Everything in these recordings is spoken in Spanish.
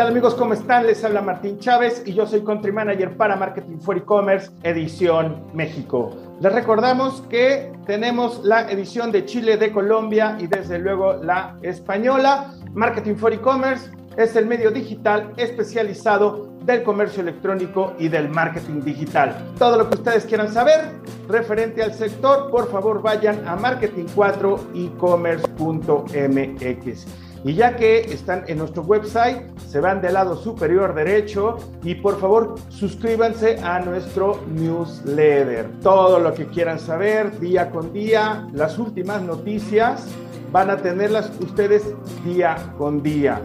tal amigos? ¿Cómo están? Les habla Martín Chávez y yo soy Country Manager para Marketing for E-Commerce Edición México. Les recordamos que tenemos la edición de Chile, de Colombia y desde luego la española. Marketing for E-Commerce es el medio digital especializado del comercio electrónico y del marketing digital. Todo lo que ustedes quieran saber referente al sector, por favor vayan a marketing4ecommerce.mx. Y ya que están en nuestro website, se van del lado superior derecho y por favor suscríbanse a nuestro newsletter. Todo lo que quieran saber día con día, las últimas noticias, van a tenerlas ustedes día con día.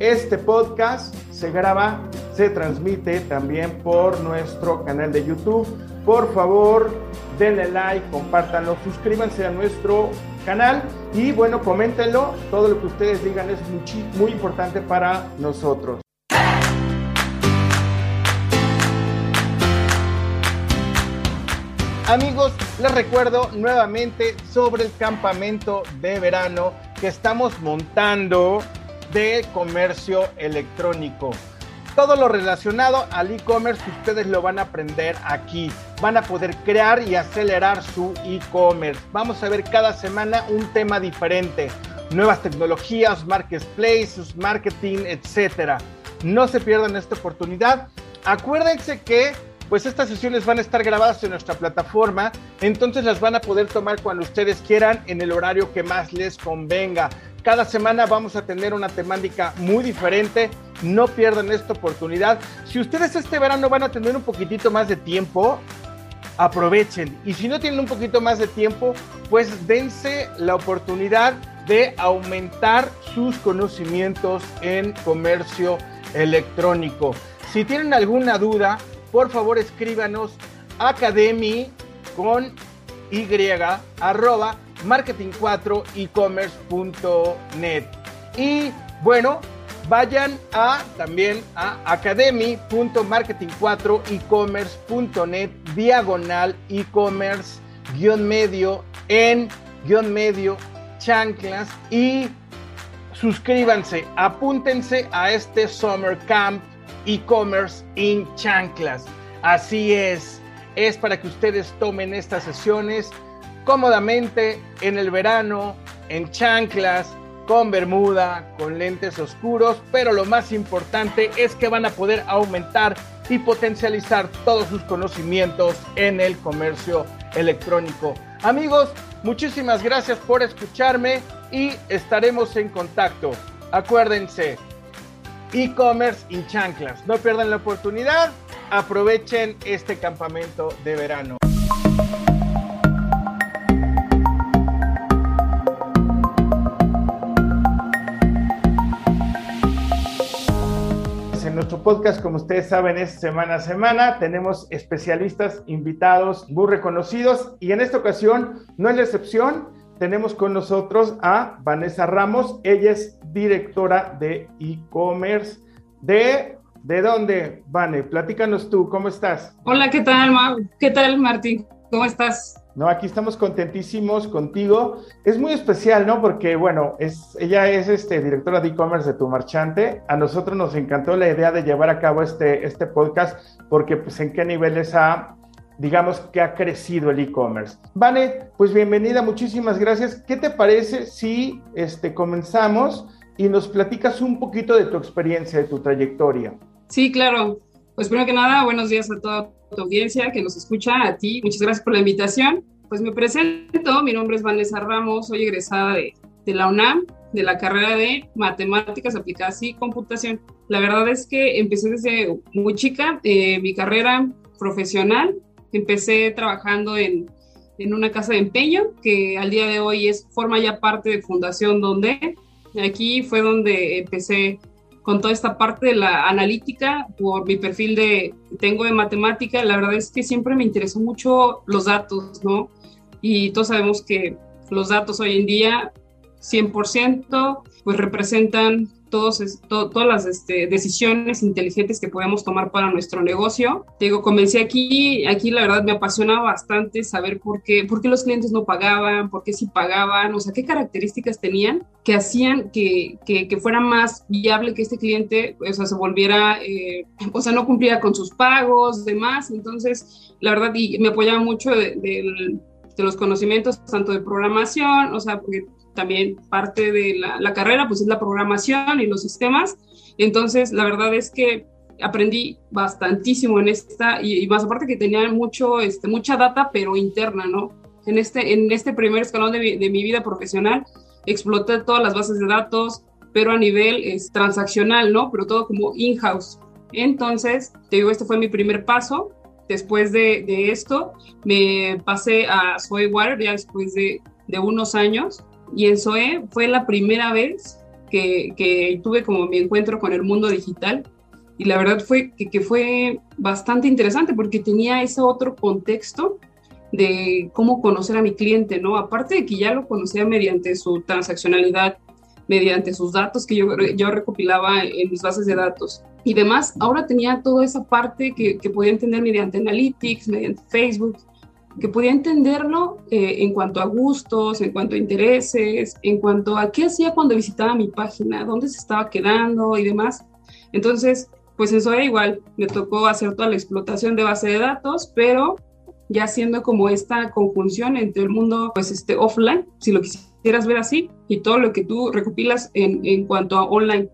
Este podcast se graba, se transmite también por nuestro canal de YouTube. Por favor, denle like, compártanlo, suscríbanse a nuestro canal y bueno, coméntenlo. Todo lo que ustedes digan es muy, muy importante para nosotros. Amigos, les recuerdo nuevamente sobre el campamento de verano que estamos montando de comercio electrónico. Todo lo relacionado al e-commerce ustedes lo van a aprender aquí. Van a poder crear y acelerar su e-commerce. Vamos a ver cada semana un tema diferente. Nuevas tecnologías, marketplaces, marketing, etc. No se pierdan esta oportunidad. Acuérdense que pues estas sesiones van a estar grabadas en nuestra plataforma, entonces las van a poder tomar cuando ustedes quieran en el horario que más les convenga. Cada semana vamos a tener una temática muy diferente. No pierdan esta oportunidad. Si ustedes este verano van a tener un poquitito más de tiempo, aprovechen. Y si no tienen un poquito más de tiempo, pues dense la oportunidad de aumentar sus conocimientos en comercio electrónico. Si tienen alguna duda, por favor escríbanos academy con y arroba marketing4ecommerce.net. Y bueno, vayan a también a academy.marketing4ecommerce.net diagonal e-commerce guion medio en guion medio chanclas y suscríbanse, apúntense a este Summer Camp e-commerce in chanclas. Así es, es para que ustedes tomen estas sesiones cómodamente en el verano, en chanclas, con bermuda, con lentes oscuros, pero lo más importante es que van a poder aumentar y potencializar todos sus conocimientos en el comercio electrónico. Amigos, muchísimas gracias por escucharme y estaremos en contacto. Acuérdense, e-commerce en chanclas. No pierdan la oportunidad, aprovechen este campamento de verano. Nuestro podcast, como ustedes saben, es semana a semana. Tenemos especialistas invitados muy reconocidos y en esta ocasión no es la excepción. Tenemos con nosotros a Vanessa Ramos. Ella es directora de e-commerce de... ¿De dónde, Vane? Platícanos tú, ¿cómo estás? Hola, ¿qué tal? ¿Qué tal, Martín? ¿Cómo estás? No, aquí estamos contentísimos contigo. Es muy especial, ¿no? Porque, bueno, es, ella es este, directora de e-commerce de Tu Marchante. A nosotros nos encantó la idea de llevar a cabo este, este podcast porque, pues, en qué niveles ha, digamos, que ha crecido el e-commerce. Vane, pues bienvenida, muchísimas gracias. ¿Qué te parece si este, comenzamos y nos platicas un poquito de tu experiencia, de tu trayectoria? Sí, claro. Pues primero que nada, buenos días a toda tu audiencia que nos escucha, a ti. Muchas gracias por la invitación. Pues me presento, mi nombre es Vanessa Ramos, soy egresada de, de la UNAM, de la carrera de Matemáticas Aplicadas y Computación. La verdad es que empecé desde muy chica eh, mi carrera profesional. Empecé trabajando en, en una casa de empeño que al día de hoy es, forma ya parte de Fundación Donde. Aquí fue donde empecé con toda esta parte de la analítica por mi perfil de tengo de matemática, la verdad es que siempre me interesó mucho los datos, ¿no? Y todos sabemos que los datos hoy en día 100% pues representan todos, todas las este, decisiones inteligentes que podemos tomar para nuestro negocio. Te digo, comencé aquí, aquí la verdad me apasiona bastante saber por qué, por qué los clientes no pagaban, por qué sí pagaban, o sea, qué características tenían que hacían que, que, fuera más viable que este cliente, o sea, se volviera, eh, o sea, no cumpliera con sus pagos, demás. Entonces, la verdad, y me apoyaba mucho de, de los conocimientos tanto de programación, o sea, porque también parte de la, carrera, pues es la programación y los sistemas. Entonces, la verdad es que aprendí bastantísimo en esta y, más aparte que tenía mucho, este, mucha data, pero interna, ¿no? En este, en este primer escalón de, mi vida profesional, exploté todas las bases de datos, pero a nivel es, transaccional, ¿no? Pero todo como in-house. Entonces, te digo, este fue mi primer paso. Después de, de esto, me pasé a Soywater ya después de, de unos años y en SOE fue la primera vez que, tuve como mi encuentro con el mundo digital y la verdad fue que, que, fue bastante interesante porque tenía ese otro contexto de cómo conocer a mi cliente, ¿no? Aparte de que ya lo conocía mediante su transaccionalidad, mediante sus datos que yo, yo recopilaba en mis bases de datos y demás, ahora tenía toda esa parte que, que podía entender mediante Analytics, mediante Facebook, que podía entenderlo eh, en cuanto a gustos, en cuanto a intereses, en cuanto a qué hacía cuando visitaba mi página, dónde se estaba quedando y demás. Entonces, pues eso era igual, me tocó hacer toda la explotación de base de datos, pero ya haciendo como esta conjunción entre el mundo pues este offline, si lo quisieras ver así, y todo lo que tú recopilas en, en cuanto a online.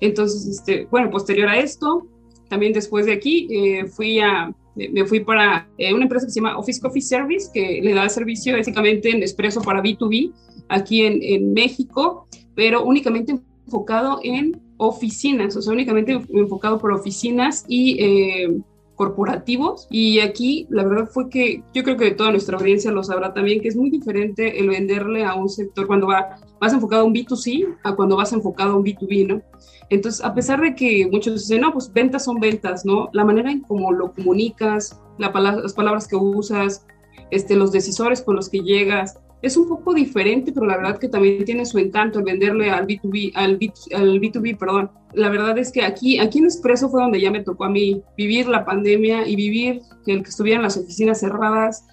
Entonces, este, bueno, posterior a esto, también después de aquí, eh, fui a me fui para eh, una empresa que se llama Office Coffee Service, que le da servicio básicamente en expreso para B2B aquí en, en México, pero únicamente enfocado en oficinas, o sea, únicamente enfocado por oficinas y eh, corporativos. Y aquí la verdad fue que yo creo que toda nuestra audiencia lo sabrá también, que es muy diferente el venderle a un sector cuando va, vas enfocado a un B2C a cuando vas enfocado a un B2B, ¿no? Entonces, a pesar de que muchos dicen, no, pues ventas son ventas, ¿no? La manera en cómo lo comunicas, la las palabras que usas, este, los decisores con los que llegas, es un poco diferente, pero la verdad que también tiene su encanto el venderle al B2B, al, B, al B2B, perdón. La verdad es que aquí, aquí en Expreso fue donde ya me tocó a mí vivir la pandemia y vivir el que estuvieran las oficinas cerradas,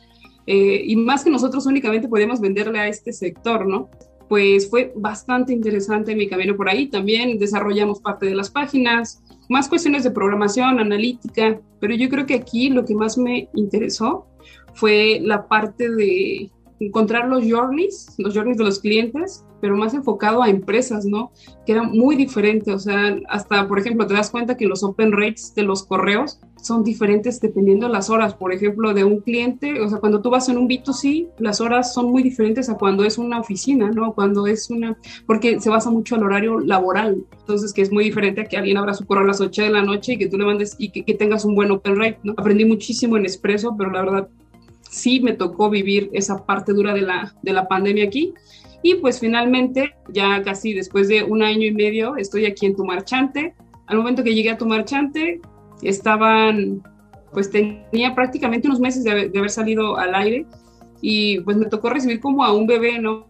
eh, y más que nosotros únicamente podíamos venderle a este sector, ¿no? pues fue bastante interesante mi camino por ahí. También desarrollamos parte de las páginas, más cuestiones de programación, analítica, pero yo creo que aquí lo que más me interesó fue la parte de encontrar los journeys, los journeys de los clientes, pero más enfocado a empresas, ¿no? Que era muy diferente, o sea, hasta, por ejemplo, te das cuenta que los open rates de los correos son diferentes dependiendo de las horas, por ejemplo, de un cliente, o sea, cuando tú vas en un B2C, las horas son muy diferentes a cuando es una oficina, ¿no? Cuando es una, porque se basa mucho al horario laboral, entonces que es muy diferente a que alguien abra su correo a las 8 de la noche y que tú le mandes y que, que tengas un buen open rate, ¿no? Aprendí muchísimo en Expreso, pero la verdad sí me tocó vivir esa parte dura de la, de la pandemia aquí. Y pues finalmente, ya casi después de un año y medio, estoy aquí en Tu Marchante. Al momento que llegué a Tu Marchante, estaban, pues tenía prácticamente unos meses de, haber salido al aire y pues me tocó recibir como a un bebé, ¿no?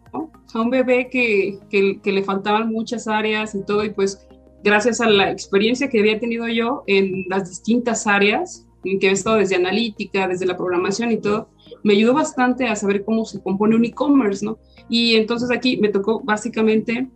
A un bebé que, que, que le faltaban muchas áreas y todo y pues gracias a la experiencia que había tenido yo en las distintas áreas, que he estado desde analítica, desde la programación y todo, me ayudó bastante a saber cómo se compone un e-commerce, ¿no? Y entonces aquí me tocó básicamente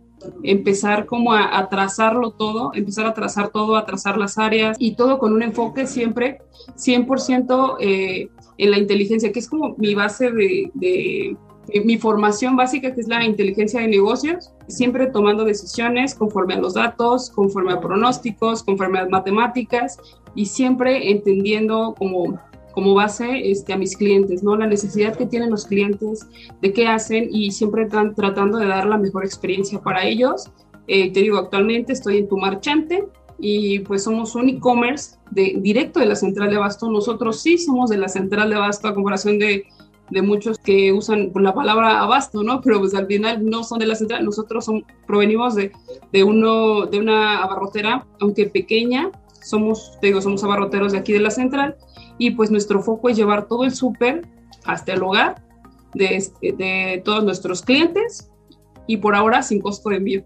empezar como a, trazarlo todo, empezar a trazar todo, a trazar las áreas y todo con un enfoque siempre 100% eh, en la inteligencia, que es como mi base de, mi formación básica, que es la inteligencia de negocios, siempre tomando decisiones conforme a los datos, conforme a pronósticos, conforme a matemáticas y siempre entendiendo como como base este, a mis clientes, ¿no? La necesidad que tienen los clientes, de qué hacen y siempre están tratando de dar la mejor experiencia para ellos. Eh, te digo, actualmente estoy en Tu Marchante y pues somos un e-commerce de, directo de la central de abasto. Nosotros sí somos de la central de abasto a comparación de, de muchos que usan la palabra abasto, ¿no? Pero pues al final no son de la central, nosotros son, provenimos de, de, uno, de una abarrotera, aunque pequeña, somos, te digo, somos abarroteros de aquí de la central y pues nuestro foco es llevar todo el súper hasta el hogar de, de, todos nuestros clientes y por ahora sin costo de envío.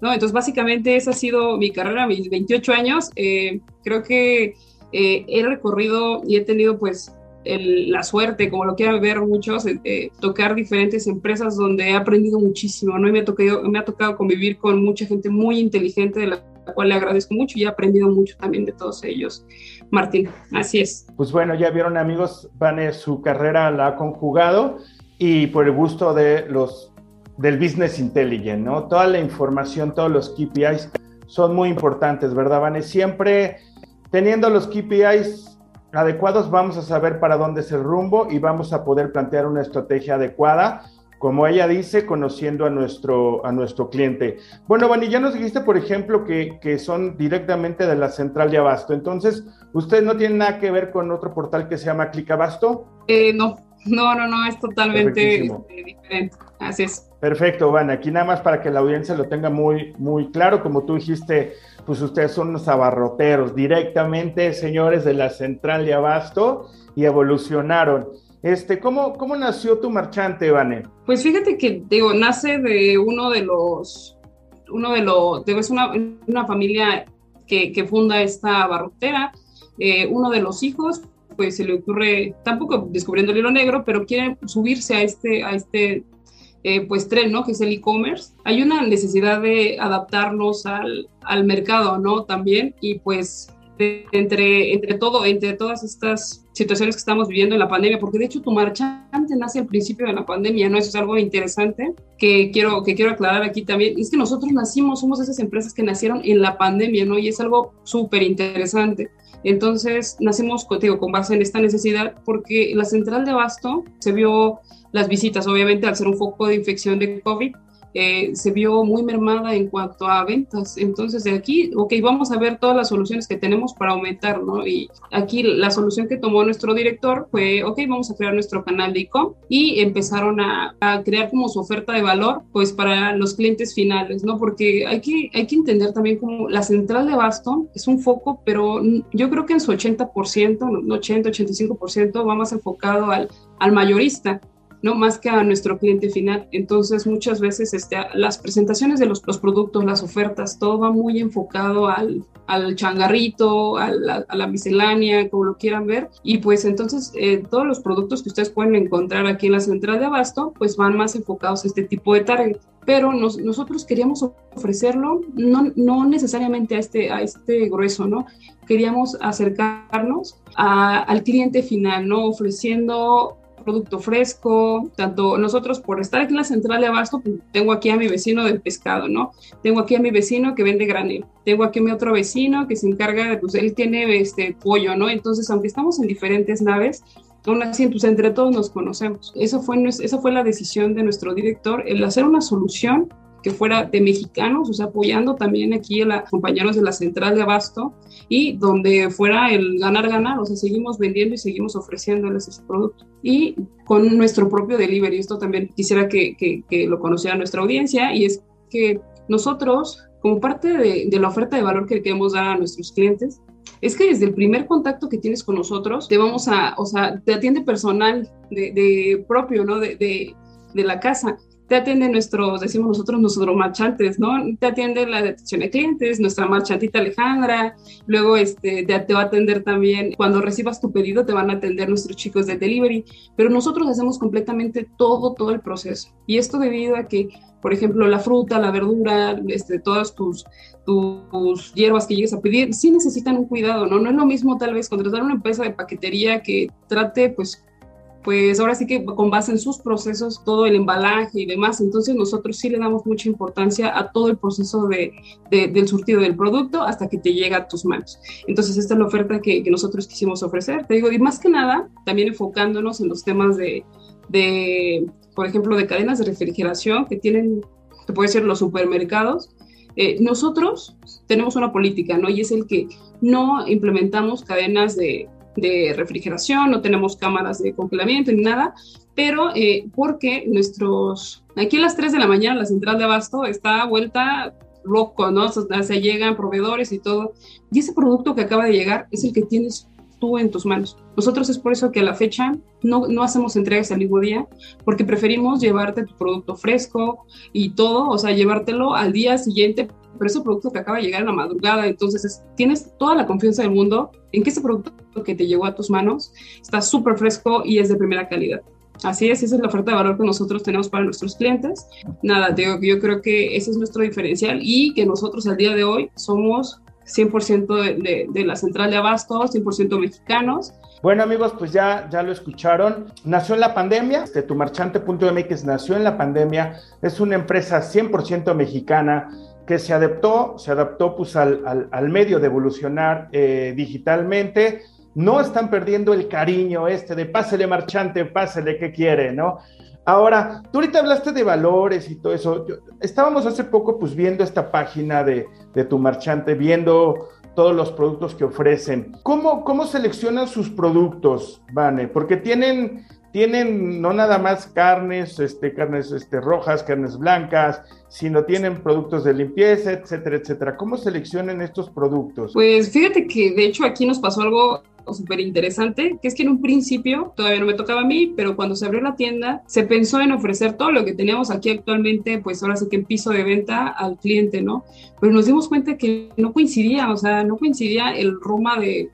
¿no? Entonces, básicamente esa ha sido mi carrera, mis 28 años. Eh, creo que eh, he recorrido y he tenido pues la suerte, como lo quieran ver muchos, de tocar diferentes empresas donde he aprendido muchísimo, ¿no? Y me ha, tocado, me ha tocado convivir con mucha gente muy inteligente, de la cual le agradezco mucho y he aprendido mucho también de todos ellos. Martín, así es. Pues bueno, ya vieron amigos, Vane su carrera la ha conjugado y por el gusto de los del business intelligence, ¿no? Toda la información, todos los KPIs son muy importantes, ¿verdad, Vane? Siempre teniendo los KPIs adecuados, vamos a saber para dónde es el rumbo y vamos a poder plantear una estrategia adecuada, como ella dice, conociendo a nuestro, a nuestro cliente. Bueno, Vani, ya nos dijiste, por ejemplo, que, que son directamente de la central de Abasto. Entonces, ¿ustedes no tienen nada que ver con otro portal que se llama Clicabasto? Eh, no, no, no, no, es totalmente este, diferente. Así es. Perfecto, Van. Aquí nada más para que la audiencia lo tenga muy, muy claro, como tú dijiste, pues ustedes son unos abarroteros, directamente señores de la central de Abasto y evolucionaron. Este, ¿cómo, ¿Cómo nació tu marchante, Vane? Pues fíjate que, digo, nace de uno de los, uno de los, es una, una familia que, que, funda esta abarrotera, eh, uno de los hijos, pues se le ocurre, tampoco descubriendo el hilo negro, pero quiere subirse a este, a este eh, pues tren, ¿no? Que es el e-commerce. Hay una necesidad de adaptarnos al, al mercado, ¿no? También, y pues entre, entre todo, entre todas estas situaciones que estamos viviendo en la pandemia, porque de hecho tu marchante nace al principio de la pandemia, ¿no? Eso es algo interesante que quiero, que quiero aclarar aquí también. Es que nosotros nacimos, somos esas empresas que nacieron en la pandemia, ¿no? Y es algo súper interesante. Entonces, nacimos contigo con base en esta necesidad porque la central de abasto se vio las visitas, obviamente al ser un foco de infección de COVID, eh, se vio muy mermada en cuanto a ventas. Entonces, de aquí, ok, vamos a ver todas las soluciones que tenemos para aumentar, ¿no? Y aquí la solución que tomó nuestro director fue, ok, vamos a crear nuestro canal de e-com y empezaron a, a, crear como su oferta de valor, pues para los clientes finales, ¿no? Porque hay que, hay que entender también como la central de abasto es un foco, pero yo creo que en su 80%, 80, 85% va más enfocado al, al mayorista. ¿No? Más que a nuestro cliente final. Entonces, muchas veces este, las presentaciones de los, productos, las ofertas, todo va muy enfocado al, al changarrito, a la, miscelánea, como lo quieran ver. Y pues entonces eh, todos los productos que ustedes pueden encontrar aquí en la central de abasto, pues van más enfocados a este tipo de target. Pero nos, nosotros queríamos ofrecerlo no, no necesariamente a este, a este grueso, ¿no? Queríamos acercarnos al cliente final, ¿no? Ofreciendo producto fresco, tanto nosotros por estar aquí en la central de abasto, pues, tengo aquí a mi vecino del pescado, ¿no? Tengo aquí a mi vecino que vende granel, tengo aquí a mi otro vecino que se encarga de, pues él tiene este pollo, ¿no? Entonces, aunque estamos en diferentes naves, aún así, pues entre todos nos conocemos. Eso fue, esa fue la decisión de nuestro director, el hacer una solución que fuera de mexicanos, o sea, apoyando también aquí a los compañeros de la central de abasto y donde fuera el ganar-ganar, o sea, seguimos vendiendo y seguimos ofreciéndoles ese producto. Y con nuestro propio delivery, esto también quisiera que, que, lo conociera nuestra audiencia, y es que nosotros, como parte de, de la oferta de valor que queremos dar a nuestros clientes, es que desde el primer contacto que tienes con nosotros, te vamos a, o sea, te atiende personal de, de propio, ¿no? De, de, de la casa te atiende nuestros, decimos nosotros, nuestros marchantes, ¿no? Te atiende la detección de clientes, nuestra marchantita Alejandra, luego este, te, va a atender también, cuando recibas tu pedido te van a atender nuestros chicos de delivery, pero nosotros hacemos completamente todo, todo el proceso. Y esto debido a que, por ejemplo, la fruta, la verdura, este, todas tus, tus hierbas que llegues a pedir, sí necesitan un cuidado, ¿no? No es lo mismo tal vez contratar una empresa de paquetería que trate, pues, pues ahora sí que con base en sus procesos, todo el embalaje y demás. Entonces nosotros sí le damos mucha importancia a todo el proceso de, del surtido del producto hasta que te llega a tus manos. Entonces esta es la oferta que, que, nosotros quisimos ofrecer. Te digo, y más que nada, también enfocándonos en los temas de, de por ejemplo, de cadenas de refrigeración que tienen, te puede ser los supermercados. Eh, nosotros tenemos una política, ¿no? Y es el que no implementamos cadenas de de refrigeración, no tenemos cámaras de congelamiento ni nada, pero eh, porque nuestros, aquí a las 3 de la mañana la central de abasto está vuelta loco, ¿no? O sea, se llegan proveedores y todo, y ese producto que acaba de llegar es el que tienes tú en tus manos. Nosotros es por eso que a la fecha no, no hacemos entregas al mismo día, porque preferimos llevarte tu producto fresco y todo, o sea, llevártelo al día siguiente, pero ese producto que acaba de llegar en la madrugada, entonces tienes toda la confianza del mundo en que ese producto que te llegó a tus manos está súper fresco y es de primera calidad. Así es, esa es la oferta de valor que nosotros tenemos para nuestros clientes. Nada, digo, yo creo que ese es nuestro diferencial y que nosotros al día de hoy somos 100% de, de, la central de abastos, 100% mexicanos. Bueno amigos, pues ya, ya lo escucharon. Nació en la pandemia, este, tumarchante.mx nació en la pandemia, es una empresa 100% mexicana que se adaptó, se adaptó pues al, al, al medio de evolucionar eh, digitalmente no están perdiendo el cariño este de pásele marchante, pásele que quiere, ¿no? Ahora, tú ahorita hablaste de valores y todo eso. estábamos hace poco pues viendo esta página de, tu marchante, viendo todos los productos que ofrecen. ¿Cómo, cómo seleccionan sus productos, Vane? Porque tienen, tienen no nada más carnes, este, carnes este, rojas, carnes blancas, sino tienen productos de limpieza, etcétera, etcétera. ¿Cómo seleccionan estos productos? Pues fíjate que de hecho aquí nos pasó algo súper interesante, que es que en un principio todavía no me tocaba a mí, pero cuando se abrió la tienda se pensó en ofrecer todo lo que teníamos aquí actualmente, pues ahora sí que en piso de venta al cliente, ¿no? Pero nos dimos cuenta que no coincidía, o sea, no coincidía el Roma de,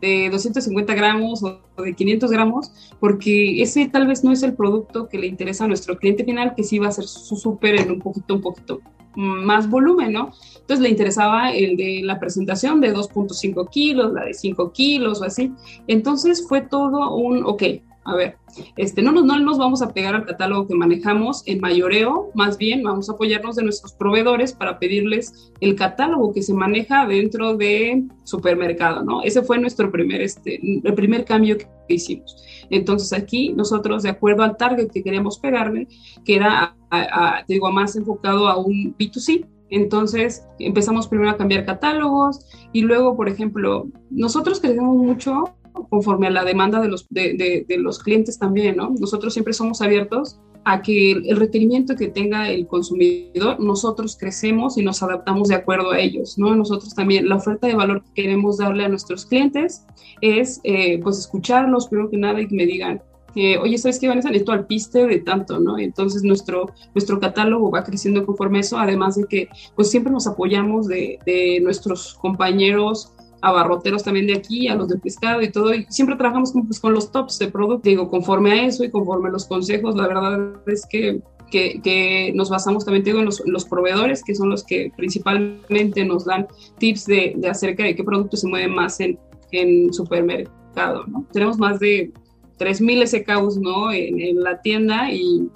de 250 gramos o de 500 gramos, porque ese tal vez no es el producto que le interesa a nuestro cliente final, que sí va a ser su súper en un poquito, un poquito más volumen, ¿no? Entonces le interesaba el de la presentación de 2.5 kilos, la de 5 kilos o así. Entonces fue todo un, ok, a ver, este, no, nos, no nos vamos a pegar al catálogo que manejamos en mayoreo, más bien vamos a apoyarnos de nuestros proveedores para pedirles el catálogo que se maneja dentro de supermercado, ¿no? Ese fue nuestro primer, este, el primer cambio que hicimos. Entonces aquí nosotros, de acuerdo al target que queríamos pegarle, que era, te digo, más enfocado a un B2C, entonces empezamos primero a cambiar catálogos y luego, por ejemplo, nosotros crecemos mucho conforme a la demanda de los, de, los clientes también, ¿no? Nosotros siempre somos abiertos a que el, requerimiento que tenga el consumidor, nosotros crecemos y nos adaptamos de acuerdo a ellos, ¿no? Nosotros también, la oferta de valor que queremos darle a nuestros clientes es, eh, pues, escucharlos, primero que nada, y que me digan, eh, oye, ¿sabes qué, Vanessa? Necesito al piste de tanto, ¿no? Entonces nuestro, nuestro catálogo va creciendo conforme eso, además de que pues siempre nos apoyamos de, de nuestros compañeros abarroteros también de aquí, a los de pescado y todo, y siempre trabajamos con, pues, con los tops de producto, digo, conforme a eso y conforme a los consejos, la verdad es que, que, nos basamos también, digo, en los, los, proveedores, que son los que principalmente nos dan tips de, de acerca de qué productos se mueven más en, en supermercado. Tenemos más de 3.000 SKUs, ¿no? En la tienda y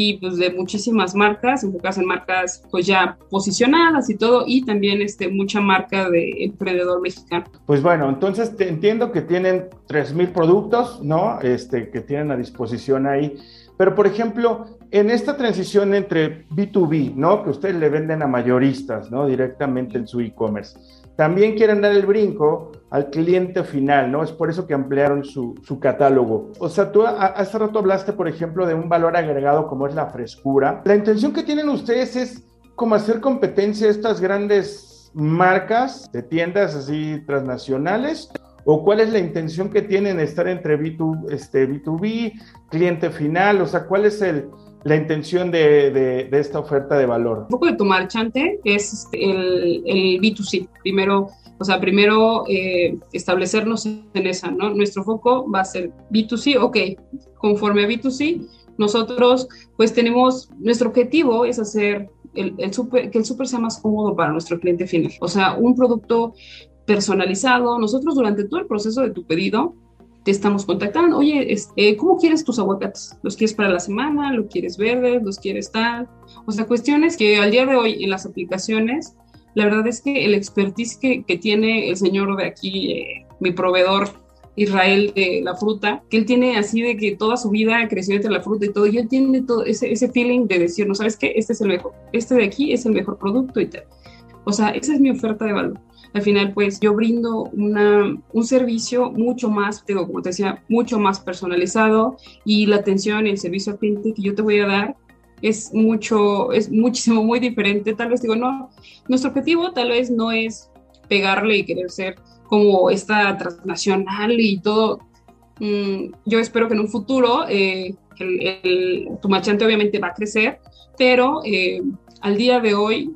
y pues de muchísimas marcas, enfocadas en marcas pues ya posicionadas y todo, y también este, mucha marca de emprendedor mexicano. Pues bueno, entonces te entiendo que tienen 3.000 productos, ¿no? Este, que tienen a disposición ahí, pero por ejemplo, en esta transición entre B2B, ¿no? Que ustedes le venden a mayoristas, ¿no? Directamente en su e-commerce también quieren dar el brinco al cliente final, ¿no? Es por eso que ampliaron su, su, catálogo. O sea, tú hace rato hablaste, por ejemplo, de un valor agregado como es la frescura. La intención que tienen ustedes es como hacer competencia a estas grandes marcas de tiendas así transnacionales. ¿O cuál es la intención que tienen estar entre B2, este, B2B, cliente final? O sea, ¿cuál es el, la intención de, de, esta oferta de valor? Un poco de tu marchante es este, el, el B2C. Primero, o sea, primero eh, establecernos en esa, ¿no? Nuestro foco va a ser B2C, ok, conforme a B2C, nosotros pues tenemos, nuestro objetivo es hacer el, el super, que el súper sea más cómodo para nuestro cliente final. O sea, un producto personalizado. Nosotros durante todo el proceso de tu pedido te estamos contactando, oye, este, ¿cómo quieres tus aguacates? ¿Los quieres para la semana? ¿Los quieres verdes? ¿Los quieres tal? O sea, cuestiones que al día de hoy en las aplicaciones, la verdad es que el expertise que, que tiene el señor de aquí, eh, mi proveedor Israel de la fruta, que él tiene así de que toda su vida creció entre la fruta y todo, y él tiene todo ese, ese feeling de decir, no sabes qué, este es el mejor, este de aquí es el mejor producto y tal. O sea, esa es mi oferta de valor al final pues yo brindo una, un servicio mucho más, digo, como te decía, mucho más personalizado y la atención y el servicio al cliente que yo te voy a dar es mucho, es muchísimo, muy diferente. Tal vez digo, no, nuestro objetivo tal vez no es pegarle y querer ser como esta transnacional y todo. Mm, yo espero que en un futuro eh, tu machante obviamente va a crecer, pero eh, al día de hoy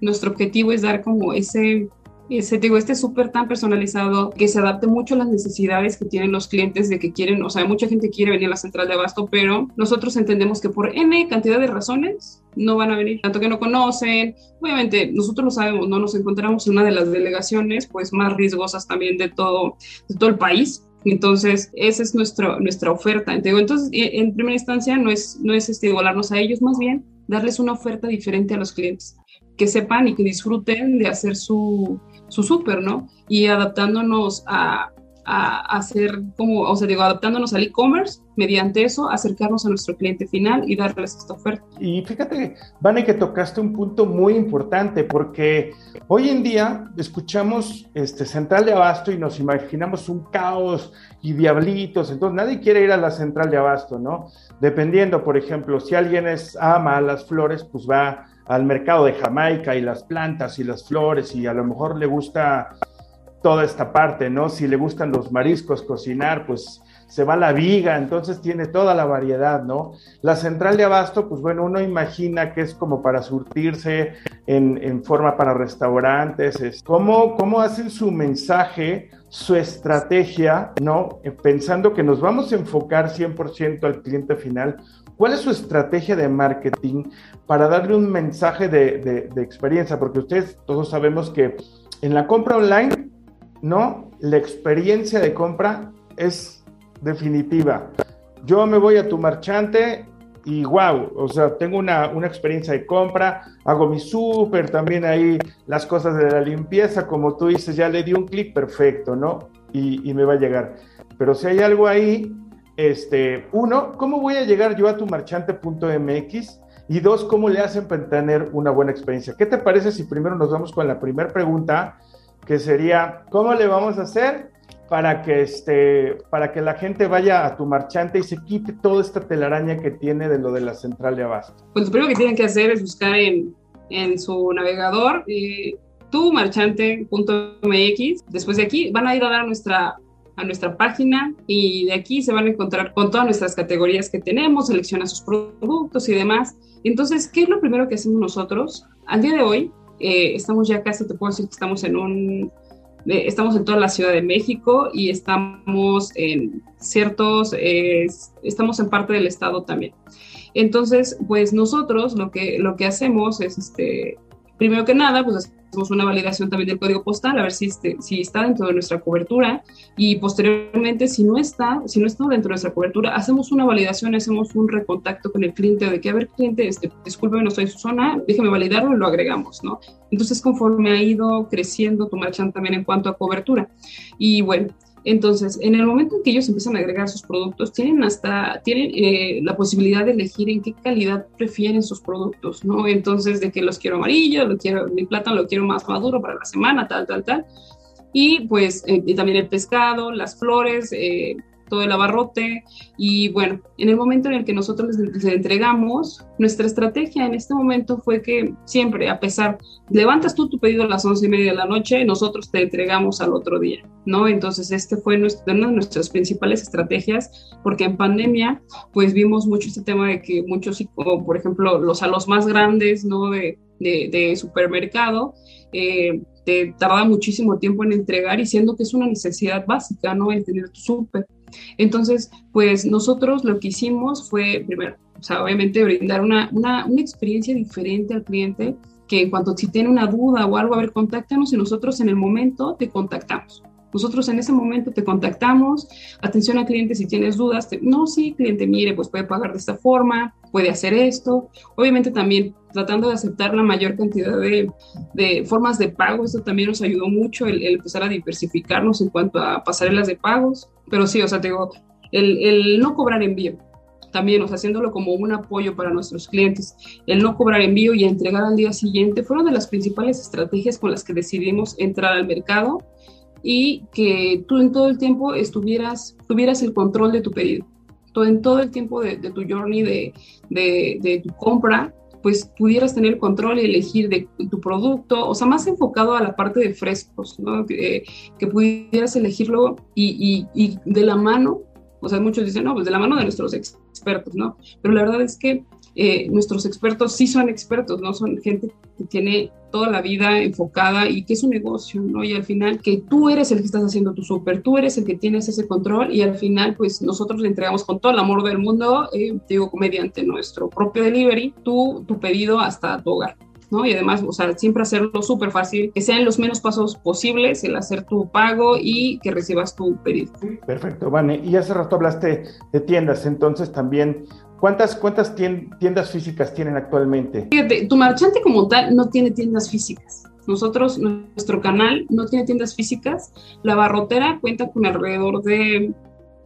nuestro objetivo es dar como ese ese, digo, este súper tan personalizado que se adapte mucho a las necesidades que tienen los clientes de que quieren, o sea, mucha gente quiere venir a la central de abasto, pero nosotros entendemos que por N cantidad de razones no van a venir, tanto que no conocen, obviamente nosotros lo sabemos, no nos encontramos en una de las delegaciones pues más riesgosas también de todo, de todo el país, entonces, esa es nuestro, nuestra oferta. Entonces, en primera instancia, no es, no es este, a ellos, más bien darles una oferta diferente a los clientes, que sepan y que disfruten de hacer su, su súper, ¿no? Y adaptándonos a, a hacer como, o sea, digo, adaptándonos al e-commerce, mediante eso, acercarnos a nuestro cliente final y darles esta oferta. Y fíjate, Vane, que tocaste un punto muy importante, porque hoy en día escuchamos este central de abasto y nos imaginamos un caos y diablitos, entonces nadie quiere ir a la central de abasto, ¿no? Dependiendo, por ejemplo, si alguien es, ama las flores, pues va al mercado de Jamaica y las plantas y las flores y a lo mejor le gusta toda esta parte, ¿no? Si le gustan los mariscos, cocinar, pues se va a la viga, entonces tiene toda la variedad, ¿no? La central de abasto, pues bueno, uno imagina que es como para surtirse en, forma para restaurantes, es, ¿cómo, ¿cómo hacen su mensaje, su estrategia, ¿no? Eh, pensando que nos vamos a enfocar 100% al cliente final, ¿Cuál es su estrategia de marketing para darle un mensaje de, experiencia? Porque ustedes todos sabemos que en la compra online, ¿no? La experiencia de compra es definitiva. Yo me voy a tu marchante y wow, o sea, tengo una, experiencia de compra, hago mi súper, también ahí las cosas de la limpieza, como tú dices, ya le di un clic perfecto, ¿no? Y, y me va a llegar. Pero si hay algo ahí este, uno, ¿cómo voy a llegar yo a tu marchante.mx? Y dos, ¿cómo le hacen para tener una buena experiencia? ¿Qué te parece si primero nos vamos con la primera pregunta, que sería, ¿cómo le vamos a hacer para que, este, para que la gente vaya a tu marchante y se quite toda esta telaraña que tiene de lo de la central de abasto? Pues lo primero que tienen que hacer es buscar en, su navegador eh, tu marchante.mx. Después de aquí van a ir a dar nuestra a nuestra página y de aquí se van a encontrar con todas nuestras categorías que tenemos, selecciona sus productos y demás. Entonces, ¿qué es lo primero que hacemos nosotros? Al día de hoy, eh, estamos ya casi, te puedo decir que estamos en un, estamos en toda la Ciudad de México y estamos en ciertos, estamos en parte del estado también. Entonces, pues nosotros lo que, lo que hacemos es, este, primero que nada, pues hacemos una validación también del código postal, a ver si, este, si está dentro de nuestra cobertura y posteriormente, si no está, si no está dentro de nuestra cobertura, hacemos una validación, hacemos un recontacto con el cliente de que, a ver, cliente, este, no estoy en su zona, déjeme validarlo y lo agregamos, ¿no? Entonces, conforme ha ido creciendo tu marchand también en cuanto a cobertura. Y bueno, entonces, en el momento en que ellos empiezan a agregar sus productos, tienen hasta, tienen eh, la posibilidad de elegir en qué calidad prefieren sus productos, ¿no? Entonces, de que los quiero amarillo, lo quiero, mi plátano lo quiero más maduro para la semana, tal, tal, tal. Y pues eh, y también el pescado, las flores, eh, todo el abarrote. Y bueno, en el momento en el que nosotros les, entregamos, nuestra estrategia en este momento fue que siempre, a pesar, levantas tú tu pedido a las once y media de la noche, nosotros te entregamos al otro día, ¿no? Entonces, este fue nuestra, una de nuestras principales estrategias, porque en pandemia, pues vimos mucho este tema de que muchos, como por ejemplo, los a los más grandes, ¿no? De, de, supermercado, eh, te tarda muchísimo tiempo en entregar y siendo que es una necesidad básica, ¿no? El tener tu súper. Entonces, pues nosotros lo que hicimos fue, primero, o sea, obviamente brindar una, una, una experiencia diferente al cliente, que en cuanto si tiene una duda o algo, a ver, contáctanos y nosotros en el momento te contactamos. Nosotros en ese momento te contactamos, atención al cliente si tienes dudas, no, sí, cliente, mire, pues puede pagar de esta forma, puede hacer esto. Obviamente también tratando de aceptar la mayor cantidad de, de formas de pago, esto también nos ayudó mucho el, empezar a diversificarnos en cuanto a pasarelas de pagos, pero sí, o sea, te digo, el, el no cobrar envío, también, o sea, haciéndolo como un apoyo para nuestros clientes, el no cobrar envío y entregar al día siguiente, fueron de las principales estrategias con las que decidimos entrar al mercado y que tú en todo el tiempo estuvieras, tuvieras el control de tu pedido. Todo, en todo el tiempo de, tu journey, de, de, tu compra, pues pudieras tener control y elegir de tu producto, o sea, más enfocado a la parte de frescos, ¿no? Que, pudieras elegirlo y, y, y, de la mano, o sea, muchos dicen, no, pues de la mano de nuestros expertos, ¿no? Pero la verdad es que eh, nuestros expertos sí son expertos, no son gente que tiene toda la vida enfocada y que es un negocio, ¿no? Y al final que tú eres el que estás haciendo tu súper, tú eres el que tienes ese control y al final pues nosotros le entregamos con todo el amor del mundo, eh, digo, mediante nuestro propio delivery, tu, tu pedido hasta tu hogar. ¿no? Y además, o sea, siempre hacerlo súper fácil, que sean los menos pasos posibles el hacer tu pago y que recibas tu pedido. Perfecto, Vane. Y hace rato hablaste de tiendas, entonces también ¿Cuántas, cuántas tiendas físicas tienen actualmente? Fíjate, tu marchante como tal no tiene tiendas físicas. Nosotros, nuestro canal no tiene tiendas físicas. La barrotera cuenta con alrededor de,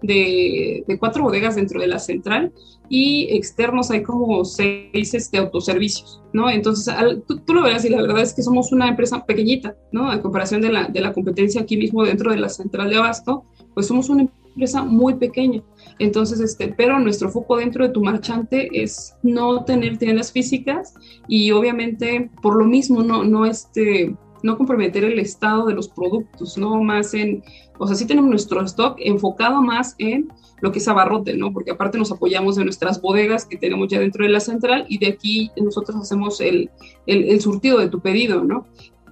de, cuatro bodegas dentro de la central y externos hay como seis este, autoservicios, ¿no? Entonces, tú, lo verás y la verdad es que somos una empresa pequeñita, ¿no? A comparación de la, de la competencia aquí mismo dentro de la central de Abasto, pues somos una empresa muy pequeña. Entonces, este, pero nuestro foco dentro de tu marchante es no tener tiendas físicas y obviamente por lo mismo no, no, este, no comprometer el estado de los productos, no más en, o sea, sí tenemos nuestro stock enfocado más en lo que es abarrote, ¿no? Porque aparte nos apoyamos de nuestras bodegas que tenemos ya dentro de la central y de aquí nosotros hacemos el, el, surtido de tu pedido, ¿no?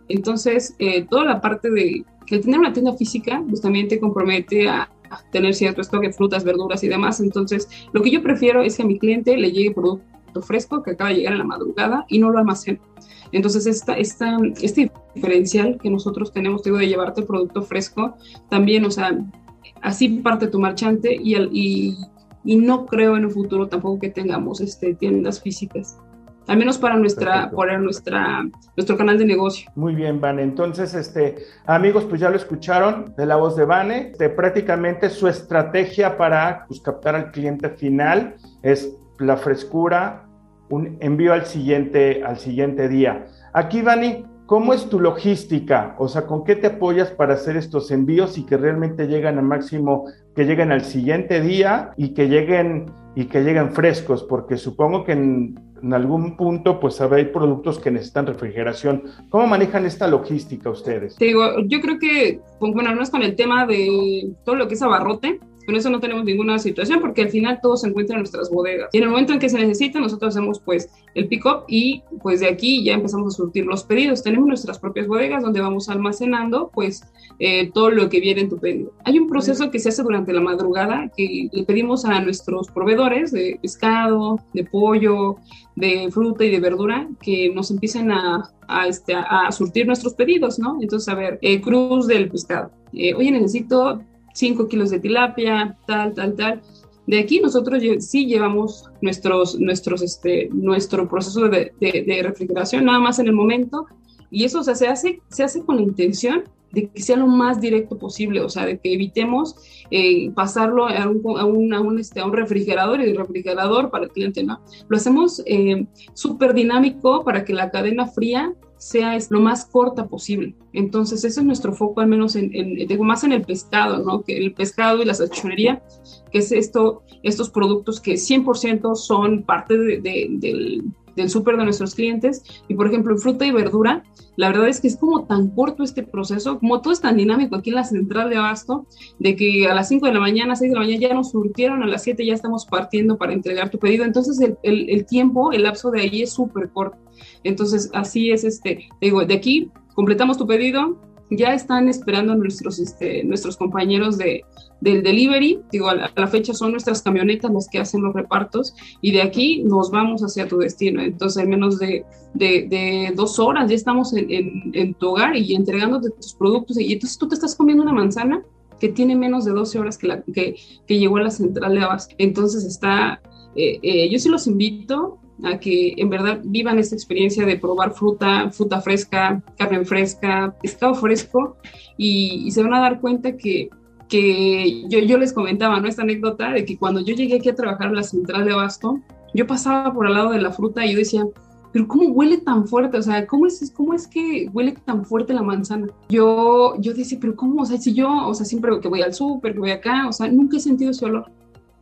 Entonces, eh, toda la parte de que tener una tienda física, pues también te compromete a, tener cierto stock de frutas, verduras y demás. Entonces, lo que yo prefiero es que a mi cliente le llegue producto fresco que acaba de llegar en la madrugada y no lo almacene. Entonces, esta, esta, este diferencial que nosotros tenemos, digo, de llevarte el producto fresco, también, o sea, así parte tu marchante y, y, y no creo en un futuro tampoco que tengamos este, tiendas físicas al menos para nuestra, para nuestra, nuestro canal de negocio. Muy bien, Vane. Entonces, este, amigos, pues ya lo escucharon de la voz de Vane. Este, prácticamente su estrategia para pues, captar al cliente final es la frescura, un envío al siguiente, al siguiente día. Aquí, Vane, ¿cómo es tu logística? O sea, ¿con qué te apoyas para hacer estos envíos y que realmente lleguen al máximo, que lleguen al siguiente día y que lleguen y que lleguen frescos? Porque supongo que en en algún punto pues hay productos que necesitan refrigeración. ¿Cómo manejan esta logística ustedes? Te digo, yo creo que, es con el tema de todo lo que es abarrote, con eso no tenemos ninguna situación porque al final todo se encuentra en nuestras bodegas. Y en el momento en que se necesita, nosotros hacemos pues el pick-up y pues de aquí ya empezamos a surtir los pedidos. Tenemos nuestras propias bodegas donde vamos almacenando pues eh, todo lo que viene en tu pedido. Hay un proceso que se hace durante la madrugada que le pedimos a nuestros proveedores de pescado, de pollo, de fruta y de verdura que nos empiecen a, este, a surtir nuestros pedidos, ¿no? Entonces, a ver, eh, cruz del pescado. Eh, oye, necesito 5 kilos de tilapia, tal, tal, tal. De aquí nosotros sí llevamos nuestros, nuestros, este, nuestro proceso de, refrigeración nada más en el momento y eso se, hace, se hace con la intención de que sea lo más directo posible, o sea, de que evitemos eh, pasarlo a un, a, un, este, a un refrigerador y refrigerador para el cliente, ¿no? Lo hacemos eh, súper dinámico para que la cadena fría sea lo más corta posible. Entonces, ese es nuestro foco, al menos en, digo, más en el pescado, ¿no? Que el pescado y la salchichonería, que es esto, estos productos que 100% son parte de, del, del súper de nuestros clientes. Y por ejemplo, en fruta y verdura, la verdad es que es como tan corto este proceso, como todo es tan dinámico aquí en la central de Abasto, de que a las 5 de la mañana, 6 de la mañana ya nos surtieron, a las 7 ya estamos partiendo para entregar tu pedido. Entonces, el, el, tiempo, el lapso de ahí es súper corto. Entonces, así es, este, digo, de aquí completamos tu pedido, ya están esperando nuestros, este, nuestros compañeros de, del delivery, digo, a la, fecha son nuestras camionetas las que hacen los repartos y de aquí nos vamos hacia tu destino. Entonces, en menos de, de, dos horas ya estamos en, tu hogar y entregándote tus productos y entonces tú te estás comiendo una manzana que tiene menos de 12 horas que, la, que, que llegó a la central de Abasto. Entonces está, eh, eh, yo sí los invito a que en verdad vivan esta experiencia de probar fruta, fruta fresca, carne fresca, pescado fresco y, se van a dar cuenta que, que yo, yo, les comentaba ¿no? esta anécdota de que cuando yo llegué aquí a trabajar en la central de Abasto, yo pasaba por al lado de la fruta y yo decía, pero ¿cómo huele tan fuerte? O sea, ¿cómo es, cómo es que huele tan fuerte la manzana? Yo, yo decía, pero ¿cómo? O sea, si yo, o sea, siempre que voy al súper, que voy acá, o sea, nunca he sentido ese olor.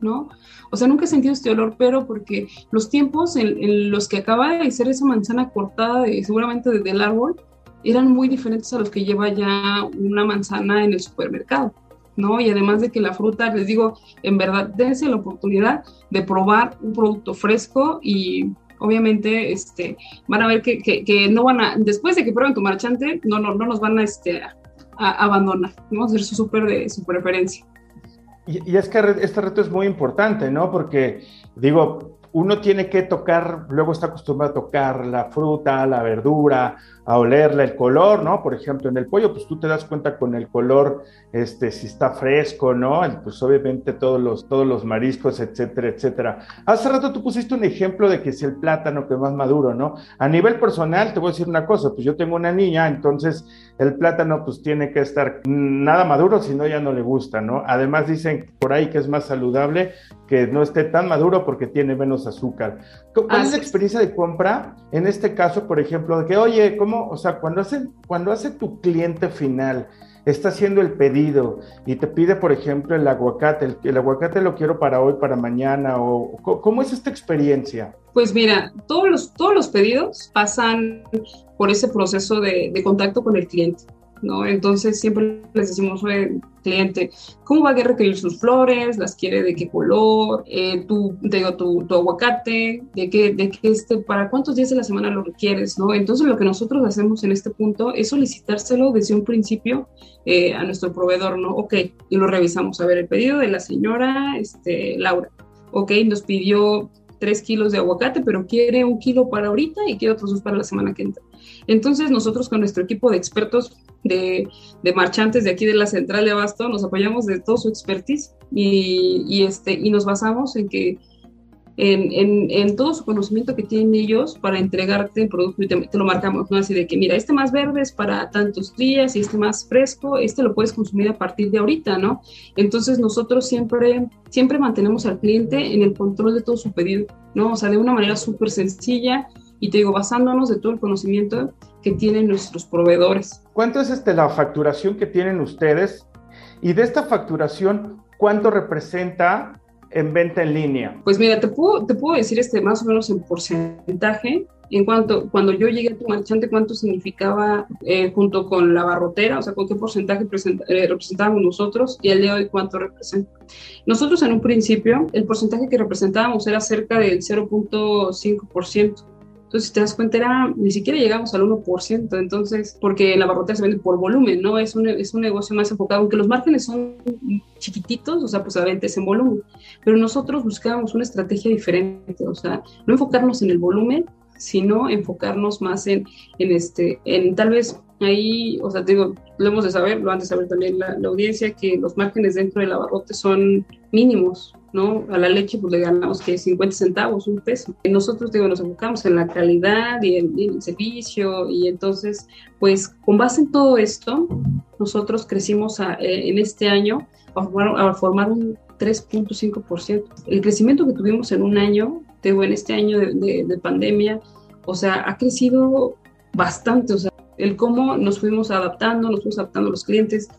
¿No? O sea, nunca he sentido este olor, pero porque los tiempos en, los que acaba de ser esa manzana cortada de, seguramente desde el árbol eran muy diferentes a los que lleva ya una manzana en el supermercado. ¿no? Y además de que la fruta, les digo, en verdad, dense la oportunidad de probar un producto fresco y obviamente este, van a ver que, que, no van a, después de que prueben tu marchante, no, no, no nos van a, este, a, abandonar, vamos a ser su súper de su preferencia. Y, es que este reto es muy importante, ¿no? Porque, digo, uno tiene que tocar, luego está acostumbrado a tocar la fruta, la verdura, a olerle el color, ¿no? Por ejemplo, en el pollo, pues tú te das cuenta con el color, este, si está fresco, ¿no? Pues obviamente todos los, todos los mariscos, etcétera, etcétera. Hace rato tú pusiste un ejemplo de que si el plátano que es más maduro, ¿no? A nivel personal, te voy a decir una cosa, pues yo tengo una niña, entonces el plátano pues tiene que estar nada maduro, si no ya no le gusta, ¿no? Además dicen por ahí que es más saludable que no esté tan maduro porque tiene menos azúcar. ¿Cuál es la experiencia de compra en este caso, por ejemplo, de que, oye, ¿cómo o sea, cuando hace, cuando hace tu cliente final, está haciendo el pedido y te pide, por ejemplo, el aguacate, el, aguacate lo quiero para hoy, para mañana, o ¿cómo es esta experiencia? Pues mira, todos los, todos los pedidos pasan por ese proceso de, de contacto con el cliente. ¿No? Entonces siempre les decimos al cliente, ¿cómo va a requerir sus flores? ¿Las quiere de qué color? Eh, tu, digo, tu, tu, aguacate, ¿de qué, de qué este, para cuántos días de la semana lo requieres, ¿no? Entonces lo que nosotros hacemos en este punto es solicitárselo desde un principio eh, a nuestro proveedor, ¿no? Ok, y lo revisamos. A ver, el pedido de la señora este, Laura. Ok, nos pidió tres kilos de aguacate, pero quiere un kilo para ahorita y quiere otros dos para la semana que entra. Entonces nosotros con nuestro equipo de expertos de, marchantes de aquí de la central de Abasto nos apoyamos de todo su expertise y, este, y nos basamos en que en, todo su conocimiento que tienen ellos para entregarte el producto y te, lo marcamos, ¿no? Así de que, mira, este más verde es para tantos días y este más fresco, este lo puedes consumir a partir de ahorita, ¿no? Entonces nosotros siempre, siempre mantenemos al cliente en el control de todo su pedido, ¿no? O sea, de una manera súper sencilla y te digo, basándonos de todo el conocimiento que tienen nuestros proveedores. ¿Cuánto es este, la facturación que tienen ustedes? Y de esta facturación, ¿cuánto representa en venta en línea? Pues mira, te puedo, te puedo decir este, más o menos en porcentaje. En cuanto, cuando yo llegué a tu marchante, cuánto significaba eh, junto con la barrotera, o sea, con qué porcentaje eh, representábamos nosotros y al día de hoy cuánto representa. Nosotros en un principio, el porcentaje que representábamos era cerca del 0.5%. Entonces, si te das cuenta, era, ni siquiera llegamos al 1%, entonces, porque la barrotera se vende por volumen, ¿no? Es un, es un negocio más enfocado, aunque los márgenes son chiquititos, o sea, pues a veces en volumen, pero nosotros buscábamos una estrategia diferente, o sea, no enfocarnos en el volumen, sino enfocarnos más en, en este, en tal vez ahí, o sea, digo, lo hemos de saber, lo han de saber también la, la audiencia, que los márgenes dentro del abarrote son mínimos, ¿no? A la leche pues le ganamos que 50 centavos, un peso. Nosotros digo, nos enfocamos en la calidad y en, el servicio y entonces pues con base en todo esto nosotros crecimos eh, en este año a formar, a formar un 3.5%. El crecimiento que tuvimos en un año, digo, en este año de, de pandemia, o sea, ha crecido bastante, o sea, el cómo nos fuimos adaptando, nos fuimos adaptando a los clientes,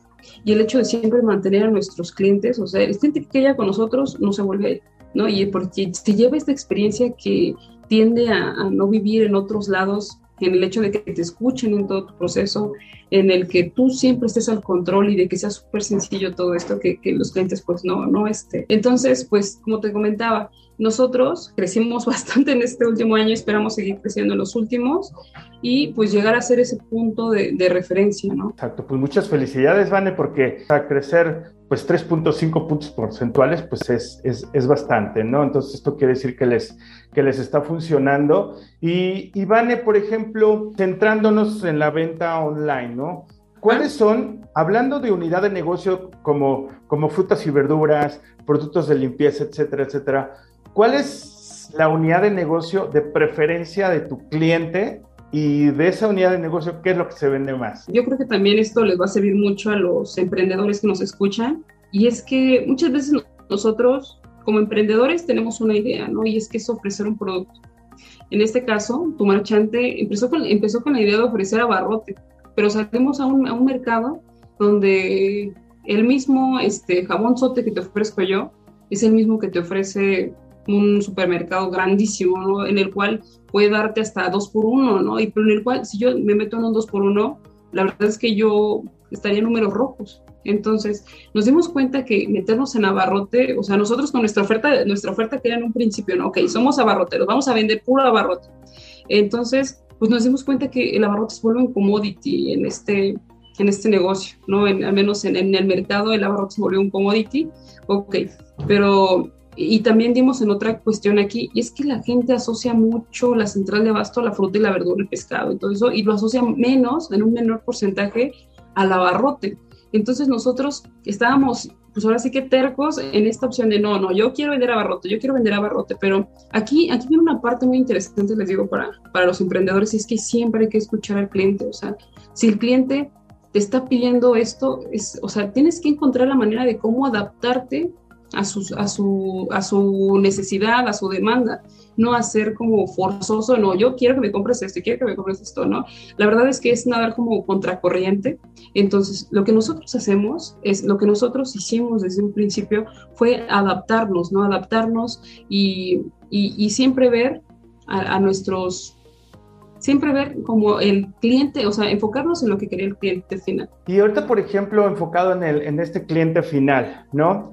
y el hecho de siempre mantener a nuestros clientes, o sea, cliente que haya con nosotros no se vuelve, ¿no? Y porque te lleva esta experiencia que tiende a, a no vivir en otros lados en el hecho de que te escuchen en todo tu proceso, en el que tú siempre estés al control y de que sea súper sencillo todo esto, que, que, los clientes pues no, no esté. Entonces, pues como te comentaba, nosotros crecimos bastante en este último año, esperamos seguir creciendo en los últimos y pues llegar a ser ese punto de, de referencia, ¿no? Exacto, pues muchas felicidades, Vane, porque a crecer pues 3.5 puntos porcentuales, pues es, es, es, bastante, ¿no? Entonces esto quiere decir que les, que les está funcionando. Y, y Vane, por ejemplo, centrándonos en la venta online, ¿no? ¿Cuáles son, hablando de unidad de negocio como, como frutas y verduras, productos de limpieza, etcétera, etcétera, cuál es la unidad de negocio de preferencia de tu cliente y de esa unidad de negocio, ¿qué es lo que se vende más? Yo creo que también esto les va a servir mucho a los emprendedores que nos escuchan y es que muchas veces nosotros como emprendedores tenemos una idea, ¿no? Y es que es ofrecer un producto. En este caso, tu marchante empezó con, empezó con la idea de ofrecer abarrote, pero salimos a un, a un mercado donde el mismo este, jabón sote que te ofrezco yo es el mismo que te ofrece un supermercado grandísimo. En el cual puede darte hasta dos por uno, ¿no? Y pero en el cual, si yo me meto en un dos por uno, la verdad es que yo estaría en números rojos. Entonces, nos dimos cuenta que meternos en abarrote, o sea, nosotros con nuestra oferta, nuestra oferta que era en un principio, ¿no? Ok, somos abarroteros, vamos a vender puro abarrote. Entonces, pues nos dimos cuenta que el abarrote se vuelve un commodity en este, en este negocio, ¿no? al menos en, en, el mercado el abarrote se volvió un commodity, ok, pero y también dimos en otra cuestión aquí, y es que la gente asocia mucho la central de abasto a la fruta y la verdura, el pescado y todo eso, y lo asocia menos, en un menor porcentaje, al abarrote. Entonces nosotros estábamos, pues ahora sí que tercos en esta opción de no, no, yo quiero vender abarrote, yo quiero vender abarrote, pero aquí, aquí viene una parte muy interesante, les digo, para, para los emprendedores, y es que siempre hay que escuchar al cliente, o sea, si el cliente te está pidiendo esto, es, o sea, tienes que encontrar la manera de cómo adaptarte a, sus, a, su, a su necesidad, a su demanda, no hacer como forzoso, no, yo quiero que me compres esto, quiero que me compres esto, ¿no? La verdad es que es nadar como contracorriente. Entonces, lo que nosotros hacemos es, lo que nosotros hicimos desde un principio fue adaptarnos, ¿no? Adaptarnos y, y, siempre ver a, nuestros siempre ver como el cliente, o sea, enfocarnos en lo que quería el cliente final. Y ahorita, por ejemplo, enfocado en, el, en este cliente final, ¿no?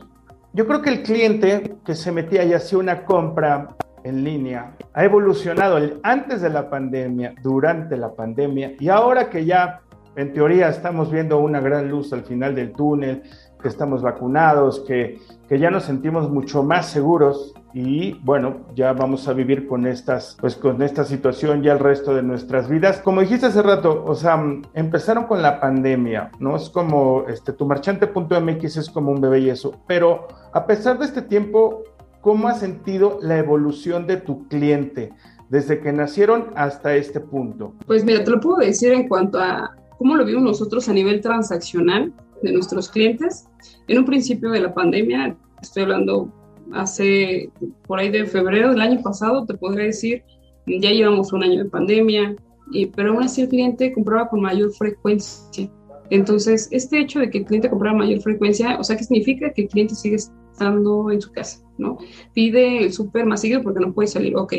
Yo creo que el cliente que se metía y hacía una compra en línea ha evolucionado antes de la pandemia, durante la pandemia y ahora que ya en teoría estamos viendo una gran luz al final del túnel, que estamos vacunados, que, que ya nos sentimos mucho más seguros y bueno, ya vamos a vivir con estas, pues con esta situación ya el resto de nuestras vidas. Como dijiste hace rato, o sea, empezaron con la pandemia, ¿no? Es como, este, tu marchante.mx es como un bebé y eso, pero a pesar de este tiempo, ¿cómo has sentido la evolución de tu cliente desde que nacieron hasta este punto? Pues mira, te lo puedo decir en cuanto a cómo lo vimos nosotros a nivel transaccional de nuestros clientes. En un principio de la pandemia, estoy hablando hace por ahí de febrero del año pasado, te podría decir, ya llevamos un año de pandemia, y, pero aún así el cliente compraba con mayor frecuencia. Entonces, este hecho de que el cliente comprara mayor frecuencia, o sea, ¿qué significa? Que el cliente sigue estando en su casa, ¿no? Pide el súper más seguido porque no puede salir, ok.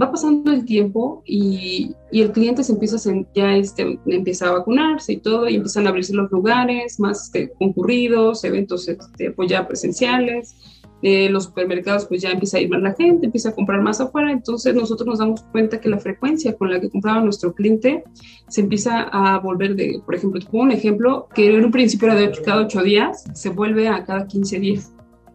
Va pasando el tiempo y, y el cliente se empieza a, ya este, empieza a vacunarse y todo, y empiezan a abrirse los lugares más este, concurridos, eventos este, pues ya presenciales, eh, los supermercados pues ya empieza a ir más la gente, empieza a comprar más afuera, entonces nosotros nos damos cuenta que la frecuencia con la que compraba nuestro cliente se empieza a volver de, por ejemplo, te pongo un ejemplo, que en un principio era de cada 8 días, se vuelve a cada 15 días,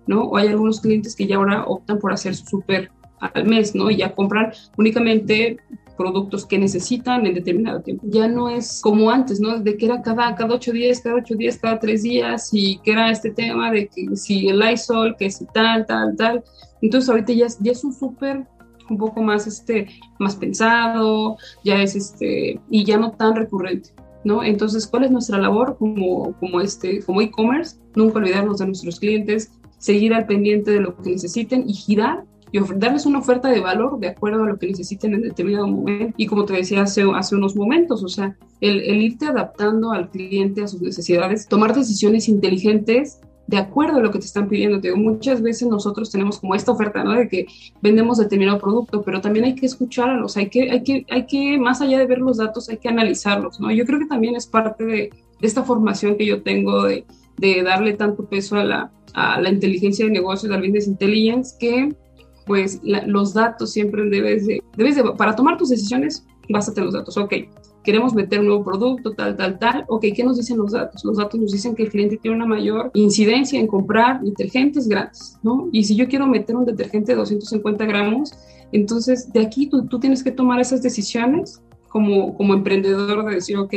¿no? O hay algunos clientes que ya ahora optan por hacer su súper al mes, ¿no? Y ya comprar únicamente productos que necesitan en determinado tiempo. Ya no es como antes, ¿no? De que era cada, cada ocho días, cada ocho días, cada tres días, y que era este tema de que si el ISOL, que si tal, tal, tal. Entonces ahorita ya, ya es un súper un poco más, este, más pensado, ya es este, y ya no tan recurrente. ¿No? Entonces, ¿cuál es nuestra labor como, como este, como e-commerce? Nunca olvidarnos de nuestros clientes, seguir al pendiente de lo que necesiten y girar y darles una oferta de valor de acuerdo a lo que necesiten en determinado momento. Y como te decía hace, hace unos momentos, o sea, el, el irte adaptando al cliente a sus necesidades, tomar decisiones inteligentes de acuerdo a lo que te están pidiendo. Te digo, muchas veces nosotros tenemos como esta oferta, ¿no? De que vendemos determinado producto, pero también hay que escucharlos, hay que, hay que, hay que, más allá de ver los datos, hay que analizarlos, ¿no? Yo creo que también es parte de, de esta formación que yo tengo de, de darle tanto peso a la, a la inteligencia de negocios, al business intelligence, que pues los datos siempre debes de, debes de, para tomar tus decisiones, básate en los datos, ok, queremos meter un nuevo producto, tal, tal, tal, ok, ¿qué nos dicen los datos? Los datos nos dicen que el cliente tiene una mayor incidencia en comprar detergentes gratis, ¿no? Y si yo quiero meter un detergente de 250 gramos, entonces de aquí tú, tú tienes que tomar esas decisiones como, como emprendedor de decir, ok,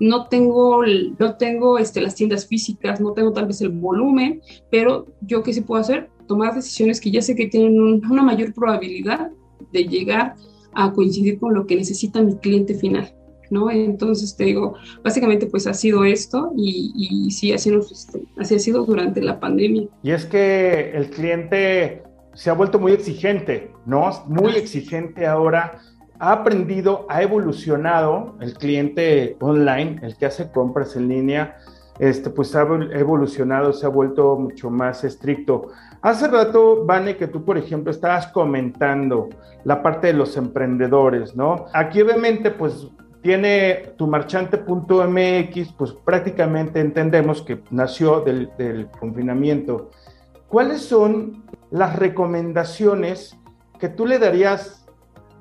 no tengo, no tengo este, las tiendas físicas, no tengo tal vez el volumen, pero yo qué sí puedo hacer? Tomar decisiones que ya sé que tienen una mayor probabilidad de llegar a coincidir con lo que necesita mi cliente final. ¿no? Entonces te digo, básicamente pues ha sido esto y, y sí, así, nos, este, así ha sido durante la pandemia. Y es que el cliente se ha vuelto muy exigente, ¿no? Muy exigente ahora, ha aprendido, ha evolucionado el cliente online, el que hace compras en línea, este, pues ha evolucionado, se ha vuelto mucho más estricto. Hace rato, Vane, que tú, por ejemplo, estabas comentando la parte de los emprendedores, ¿no? Aquí obviamente, pues tiene tu marchante.mx, pues prácticamente entendemos que nació del, del, confinamiento. ¿Cuáles son las recomendaciones que tú le darías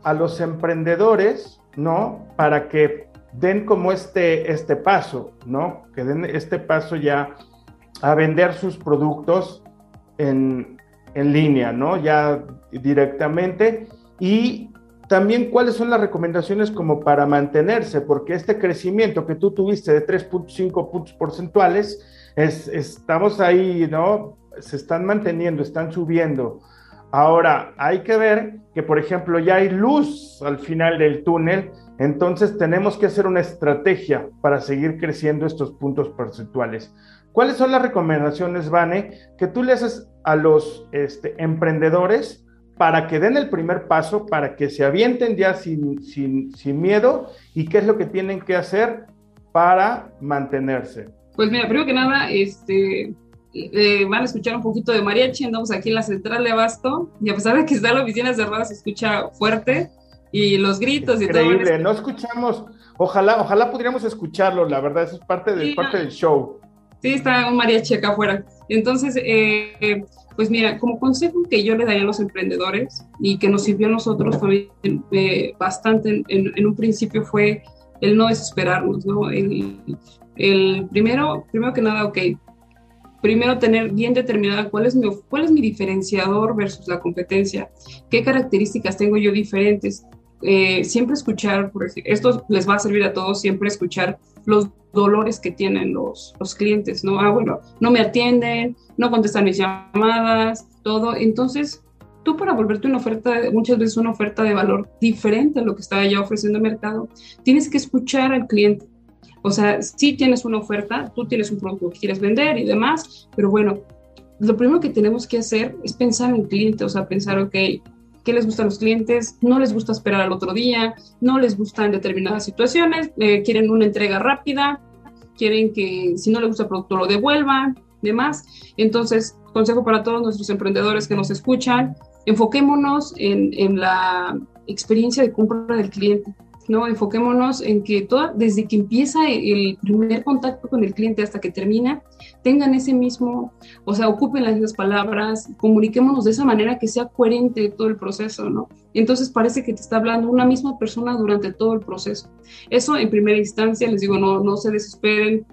a los emprendedores, ¿no? Para que den como este, este paso, ¿no? Que den este paso ya a vender sus productos en, en línea, ¿no? Ya directamente. Y también cuáles son las recomendaciones como para mantenerse, porque este crecimiento que tú tuviste de 3.5 puntos porcentuales, es, estamos ahí, ¿no? Se están manteniendo, están subiendo. Ahora, hay que ver que, por ejemplo, ya hay luz al final del túnel, entonces tenemos que hacer una estrategia para seguir creciendo estos puntos porcentuales. ¿Cuáles son las recomendaciones, Vane, que tú le haces a los este, emprendedores para que den el primer paso, para que se avienten ya sin, sin, sin miedo y qué es lo que tienen que hacer para mantenerse? Pues mira, primero que nada, este, eh, van a escuchar un poquito de mariachi, andamos aquí en la central de Abasto y a pesar de que está la oficina cerrada se escucha fuerte y los gritos Increíble. y todo. no escuchamos, ojalá, ojalá pudiéramos escucharlo, la verdad, eso es parte, de, sí, parte del show. Sí, está un mariachi acá afuera. Entonces, eh, pues mira, como consejo que yo le daría a los emprendedores y que nos sirvió a nosotros también eh, bastante en, en, un principio fue el no desesperarnos, ¿no? El, el, primero, primero que nada, ok, primero tener bien determinada cuál es, mi, cuál es mi diferenciador versus la competencia, qué características tengo yo diferentes. Eh, siempre escuchar, esto les va a servir a todos, siempre escuchar los dolores que tienen los, los clientes, ¿no? Ah, bueno, no me atienden, no contestan mis llamadas, todo. Entonces, tú para volverte una oferta, muchas veces una oferta de valor diferente a lo que está ya ofreciendo el mercado, tienes que escuchar al cliente. O sea, sí tienes una oferta, tú tienes un producto que quieres vender y demás, pero bueno, lo primero que tenemos que hacer es pensar en el cliente, o sea, pensar, ok, qué les gusta a los clientes, no les gusta esperar al otro día, no les gustan determinadas situaciones, eh, quieren una entrega rápida, quieren que si no les gusta el producto lo devuelvan, demás. Entonces, consejo para todos nuestros emprendedores que nos escuchan, enfoquémonos en, en la experiencia de compra del cliente. ¿No? Enfoquémonos en que toda, desde que empieza el primer contacto con el cliente hasta que termina, tengan ese mismo, o sea, ocupen las mismas palabras, comuniquémonos de esa manera que sea coherente todo el proceso, ¿no? Entonces parece que te está hablando una misma persona durante todo el proceso. Eso en primera instancia, les digo, no, no se desesperen,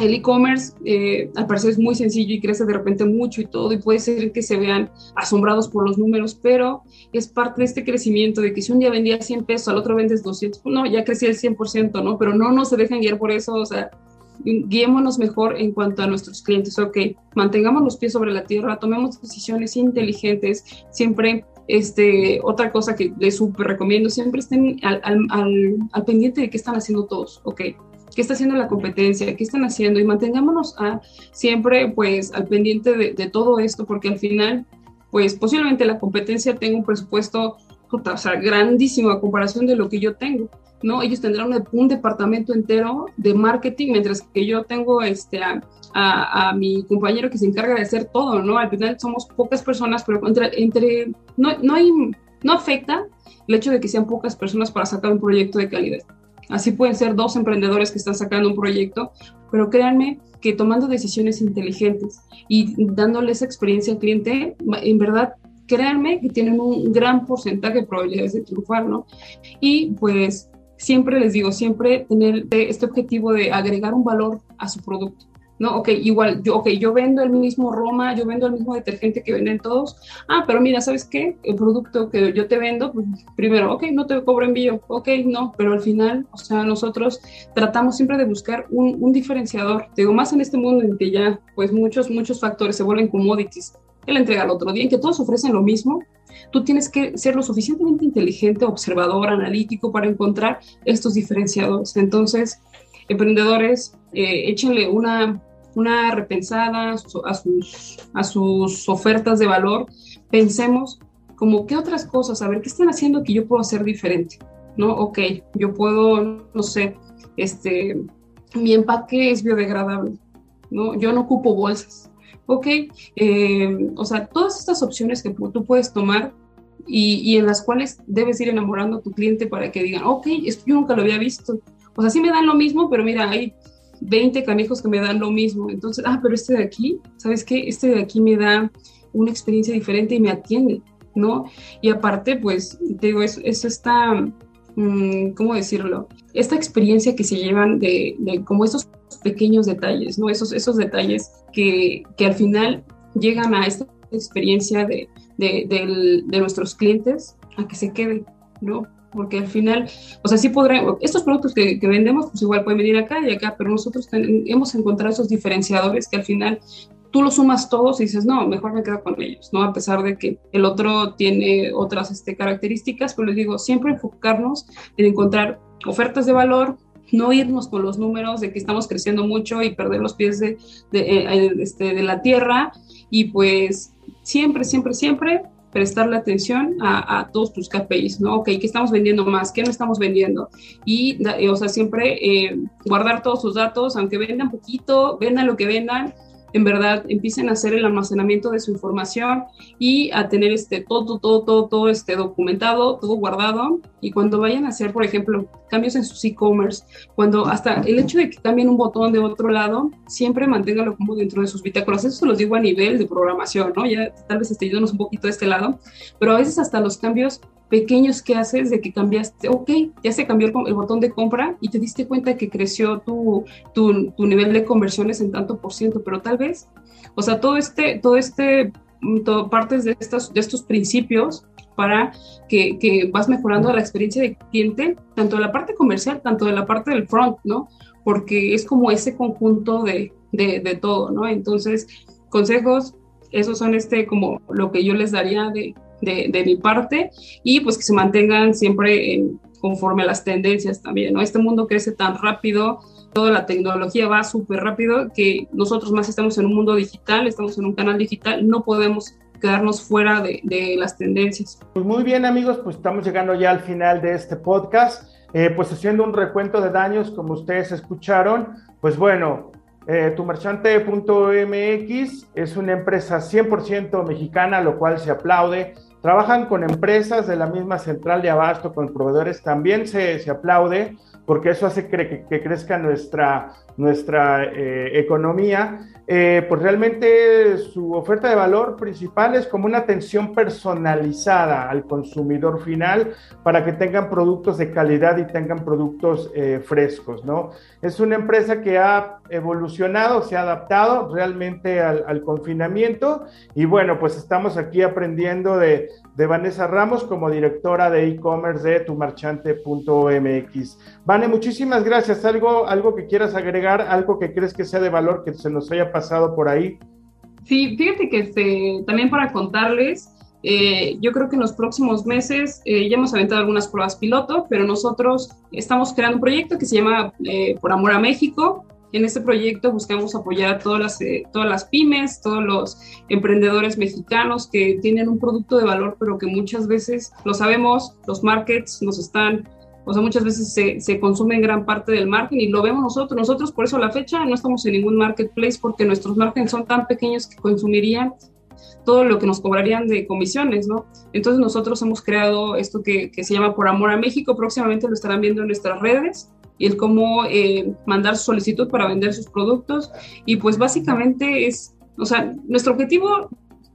el e-commerce eh, al parecer es muy sencillo y crece de repente mucho y todo, y puede ser que se vean asombrados por los números, pero es parte de este crecimiento de que si un día vendía 100 pesos, al otro vendes 200, no, ya crecía el 100%, ¿no? Pero no, no se dejen guiar por eso, o sea, guiémonos mejor en cuanto a nuestros clientes, ok, mantengamos los pies sobre la tierra, tomemos decisiones inteligentes, siempre este, otra cosa que les súper recomiendo, siempre estén al, al, al, al, pendiente de qué están haciendo todos, ¿ok? ¿Qué está haciendo la competencia? ¿Qué están haciendo? Y mantengámonos a, siempre pues al pendiente de, de todo esto, porque al final, pues posiblemente la competencia tenga un presupuesto o sea, grandísimo a comparación de lo que yo tengo, ¿no? Ellos tendrán un, un departamento entero de marketing, mientras que yo tengo este, a, a, a, mi compañero que se encarga de hacer todo, ¿no? Al final somos pocas personas, pero entre, entre no, no, hay, no afecta el hecho de que sean pocas personas para sacar un proyecto de calidad. Así pueden ser dos emprendedores que están sacando un proyecto, pero créanme que tomando decisiones inteligentes y dándole esa experiencia al cliente, en verdad créanme que tienen un gran porcentaje de probabilidades de triunfar, ¿no? Y pues siempre les digo, siempre tener este objetivo de agregar un valor a su producto. ¿No? Ok, igual, yo, okay, yo vendo el mismo Roma, yo vendo el mismo detergente que venden todos. Ah, pero mira, ¿sabes qué? El producto que yo te vendo, pues, primero, ok, no te cobro envío, ok, no, pero al final, o sea, nosotros tratamos siempre de buscar un, un diferenciador. Digo, más en este mundo en que ya, pues, muchos, muchos factores se vuelven commodities. El entrega al otro día, en que todos ofrecen lo mismo, tú tienes que ser lo suficientemente inteligente, observador, analítico para encontrar estos diferenciadores. Entonces, emprendedores, eh, échenle una, una repensada a sus, a sus ofertas de valor, pensemos como qué otras cosas, a ver qué están haciendo que yo puedo hacer diferente, ¿no? Ok, yo puedo, no sé, este, mi empaque es biodegradable, ¿no? Yo no ocupo bolsas, ok, eh, o sea, todas estas opciones que tú puedes tomar y, y, en las cuales debes ir enamorando a tu cliente para que digan, ok, esto yo nunca lo había visto. O sea, sí me dan lo mismo, pero mira, hay 20 canijos que me dan lo mismo. Entonces, ah, pero este de aquí, ¿sabes qué? Este de aquí me da una experiencia diferente y me atiende, ¿no? Y aparte, pues, te digo, es, es esta, mm, ¿cómo decirlo? Esta experiencia que se llevan de, de, como esos pequeños detalles, ¿no? Esos, esos detalles que, que al final llegan a esta experiencia de, de, de nuestros clientes a que se queden, ¿no? Porque al final, o sea, sí podrán, estos productos que, vendemos, pues igual pueden venir acá y acá, pero nosotros hemos encontrado esos diferenciadores que al final tú los sumas todos y dices, no, mejor me quedo con ellos, ¿no? A pesar de que el otro tiene otras este, características, pero les digo, siempre enfocarnos en encontrar ofertas de valor, no irnos con los números de que estamos creciendo mucho y perder los pies de, de, eh, este, de la tierra y pues siempre, siempre, siempre prestarle atención a, todos tus KPIs, ¿no? Ok, ¿qué estamos vendiendo más? ¿Qué no estamos vendiendo? Y, o sea, siempre eh, guardar todos sus datos, aunque vendan poquito, vendan lo que vendan, en verdad empiecen a hacer el almacenamiento de su información y a tener este todo, todo, todo, todo este documentado, todo guardado. Y cuando vayan a hacer, por ejemplo, cambios en sus e-commerce, cuando hasta el hecho de que cambien un botón de otro lado, siempre manténgalo como dentro de sus bitácoras. Eso se los digo a nivel de programación, ¿no? Ya tal vez esté yéndonos un poquito de este lado, pero a veces hasta los cambios pequeños que haces de que cambiaste, ok, ya se cambió el, botón de compra y te diste cuenta que creció tu, tu, tu, nivel de conversiones en tanto por ciento, pero tal vez, o sea, todo este, todo este, mm, todo, partes de, estas, de estos principios para que, que vas mejorando la experiencia de cliente, tanto de la parte comercial, tanto de la parte del front, ¿no? Porque es como ese conjunto de, de, de todo, ¿no? Entonces, consejos, esos son este como lo que yo les daría de de, mi parte y pues que se mantengan siempre en, conforme a las tendencias también, ¿no? Este mundo crece tan rápido, toda la tecnología va súper rápido que nosotros más estamos en un mundo digital, estamos en un canal digital, no podemos quedarnos fuera de, de las tendencias. Pues muy bien amigos, pues estamos llegando ya al final de este podcast. Eh, pues haciendo un recuento de daños, como ustedes escucharon, pues bueno, eh, tumarchante.mx es una empresa 100% mexicana, lo cual se aplaude. Trabajan con empresas de la misma central de abasto, con proveedores, también se, se aplaude porque eso hace que, crezca nuestra, nuestra eh, economía. Eh, pues realmente su oferta de valor principal es como una atención personalizada al consumidor final para que tengan productos de calidad y tengan productos eh, frescos, ¿no? Es una empresa que ha evolucionado, se ha adaptado realmente al, al confinamiento y bueno, pues estamos aquí aprendiendo de, de Vanessa Ramos como directora de e-commerce de tumarchante.mx. Vane, muchísimas gracias. ¿Algo, ¿Algo que quieras agregar? ¿Algo que crees que sea de valor que se nos haya pasado por ahí? Sí, fíjate que este, también para contarles, eh, yo creo que en los próximos meses eh, ya hemos aventado algunas pruebas piloto, pero nosotros estamos creando un proyecto que se llama eh, Por Amor a México. En este proyecto buscamos apoyar a todas las, eh, todas las pymes, todos los emprendedores mexicanos que tienen un producto de valor, pero que muchas veces, lo sabemos, los markets nos están, o sea, muchas veces se, se consumen gran parte del marketing y lo vemos nosotros. Nosotros, por eso a la fecha, no estamos en ningún marketplace porque nuestros markets son tan pequeños que consumirían todo lo que nos cobrarían de comisiones, ¿no? Entonces nosotros hemos creado esto que, que se llama Por Amor a México, próximamente lo estarán viendo en nuestras redes y el cómo eh, mandar solicitud para vender sus productos. Y pues básicamente es, o sea, nuestro objetivo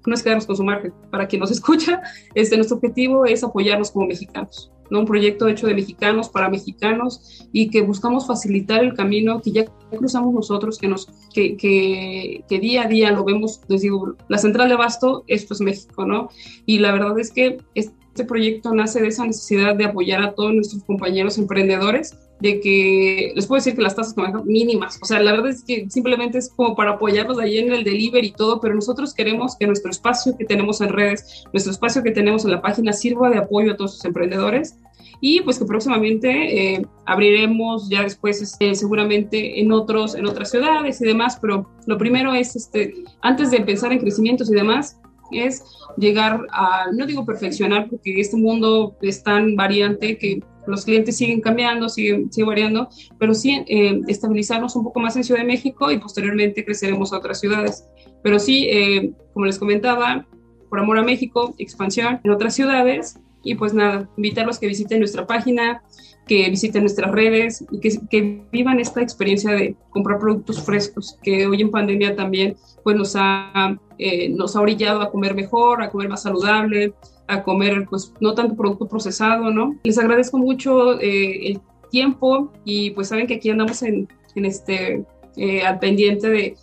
no es quedarnos con su marca. Para quien nos escucha, este, nuestro objetivo es apoyarnos como mexicanos. ¿no? Un proyecto hecho de mexicanos para mexicanos y que buscamos facilitar el camino que ya cruzamos nosotros, que, nos, que, que, que día a día lo vemos, les digo, la central de abasto, esto es México, ¿no? Y la verdad es que este proyecto nace de esa necesidad de apoyar a todos nuestros compañeros emprendedores de que les puedo decir que las tasas son mínimas, o sea, la verdad es que simplemente es como para apoyarlos ahí en el delivery y todo, pero nosotros queremos que nuestro espacio que tenemos en redes, nuestro espacio que tenemos en la página sirva de apoyo a todos los emprendedores. Y pues que próximamente eh, abriremos ya después este, seguramente en otros en otras ciudades y demás, pero lo primero es este antes de pensar en crecimientos y demás es llegar a, no digo perfeccionar, porque este mundo es tan variante que los clientes siguen cambiando, siguen, variando, pero sí eh, estabilizarnos un poco más en Ciudad de México y posteriormente creceremos a otras ciudades. Pero sí, eh, como les comentaba, por amor a México, expansión en otras ciudades y pues nada, invitarlos que visiten nuestra página, que visiten nuestras redes y que, que, vivan esta experiencia de comprar productos frescos, que hoy en pandemia también pues nos ha, eh, nos ha orillado a comer mejor, a comer más saludable, a comer pues no tanto producto procesado, ¿no? Les agradezco mucho eh, el tiempo y pues saben que aquí andamos en, en este, eh, al pendiente de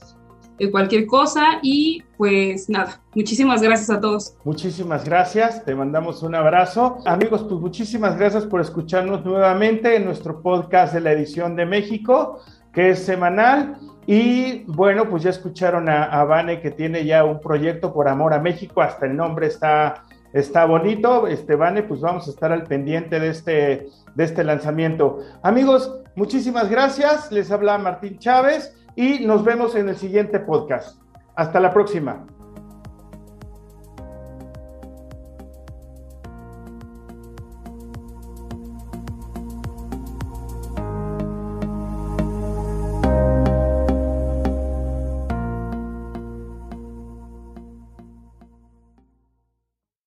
cualquier cosa y pues nada, muchísimas gracias a todos. Muchísimas gracias, te mandamos un abrazo. Amigos, pues muchísimas gracias por escucharnos nuevamente en nuestro podcast de la edición de México, que es semanal. Y bueno, pues ya escucharon a, a Vane que tiene ya un proyecto por amor a México, hasta el nombre está, está bonito. Este Vane, pues vamos a estar al pendiente de este, de este lanzamiento. Amigos, muchísimas gracias. Les habla Martín Chávez y nos vemos en el siguiente podcast. Hasta la próxima.